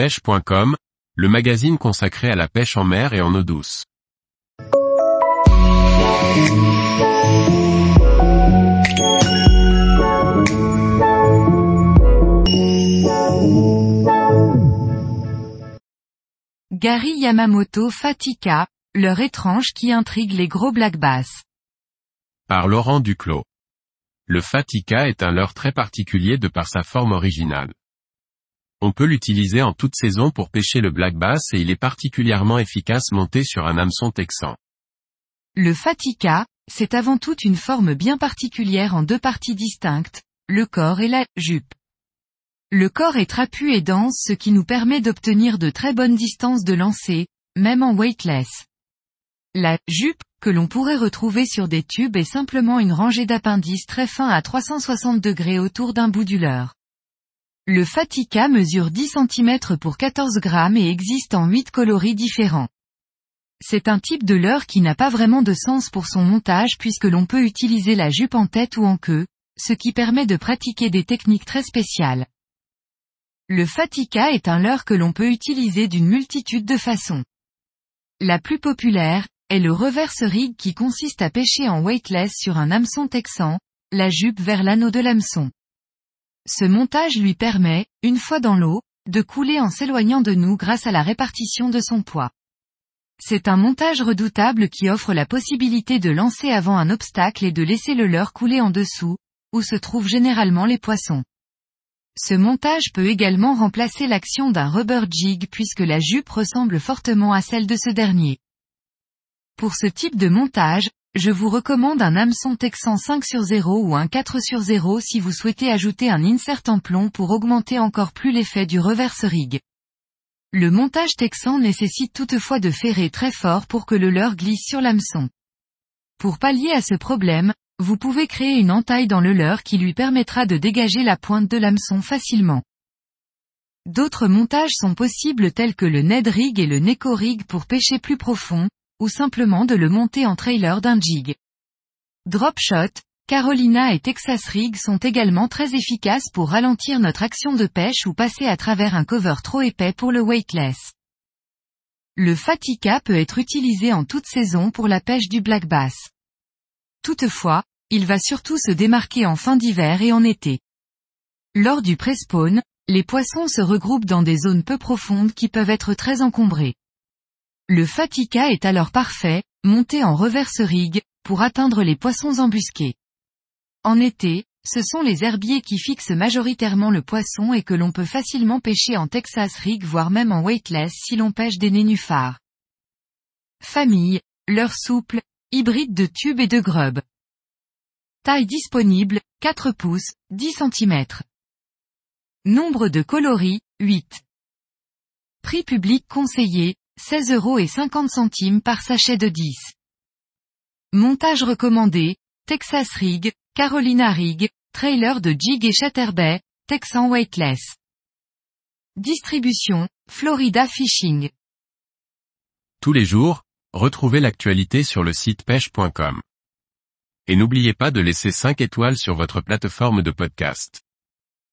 pêche.com, le magazine consacré à la pêche en mer et en eau douce. Gary Yamamoto Fatika, leur étrange qui intrigue les gros black bass. Par Laurent Duclos. Le Fatika est un leurre très particulier de par sa forme originale. On peut l'utiliser en toute saison pour pêcher le black bass et il est particulièrement efficace monté sur un hameçon texan. Le Fatika, c'est avant tout une forme bien particulière en deux parties distinctes, le corps et la jupe. Le corps est trapu et dense ce qui nous permet d'obtenir de très bonnes distances de lancer, même en weightless. La jupe, que l'on pourrait retrouver sur des tubes est simplement une rangée d'appendices très fins à 360 degrés autour d'un bout du leurre. Le Fatica mesure 10 cm pour 14 grammes et existe en 8 coloris différents. C'est un type de leurre qui n'a pas vraiment de sens pour son montage puisque l'on peut utiliser la jupe en tête ou en queue, ce qui permet de pratiquer des techniques très spéciales. Le Fatica est un leurre que l'on peut utiliser d'une multitude de façons. La plus populaire, est le reverse rig qui consiste à pêcher en weightless sur un hameçon texan, la jupe vers l'anneau de l'hameçon. Ce montage lui permet, une fois dans l'eau, de couler en s'éloignant de nous grâce à la répartition de son poids. C'est un montage redoutable qui offre la possibilité de lancer avant un obstacle et de laisser le leurre couler en dessous, où se trouvent généralement les poissons. Ce montage peut également remplacer l'action d'un rubber jig puisque la jupe ressemble fortement à celle de ce dernier. Pour ce type de montage, je vous recommande un hameçon texan 5 sur 0 ou un 4 sur 0 si vous souhaitez ajouter un insert en plomb pour augmenter encore plus l'effet du reverse rig. Le montage texan nécessite toutefois de ferrer très fort pour que le leurre glisse sur l'hameçon. Pour pallier à ce problème, vous pouvez créer une entaille dans le leurre qui lui permettra de dégager la pointe de l'hameçon facilement. D'autres montages sont possibles tels que le Ned Rig et le Neko Rig pour pêcher plus profond, ou simplement de le monter en trailer d'un jig. Dropshot, Carolina et Texas Rig sont également très efficaces pour ralentir notre action de pêche ou passer à travers un cover trop épais pour le weightless. Le Fatica peut être utilisé en toute saison pour la pêche du black bass. Toutefois, il va surtout se démarquer en fin d'hiver et en été. Lors du pré-spawn, les poissons se regroupent dans des zones peu profondes qui peuvent être très encombrées. Le Fatica est alors parfait, monté en reverse rig, pour atteindre les poissons embusqués. En été, ce sont les herbiers qui fixent majoritairement le poisson et que l'on peut facilement pêcher en Texas rig voire même en weightless si l'on pêche des nénuphars. Famille, leur souple, hybride de tube et de grub. Taille disponible, 4 pouces, 10 cm. Nombre de coloris, 8. Prix public conseillé, 16 euros et 50 centimes par sachet de 10. Montage recommandé, Texas Rig, Carolina Rig, trailer de Jig et Chatterbait, Texan Weightless. Distribution, Florida Fishing. Tous les jours, retrouvez l'actualité sur le site pêche.com. Et n'oubliez pas de laisser 5 étoiles sur votre plateforme de podcast.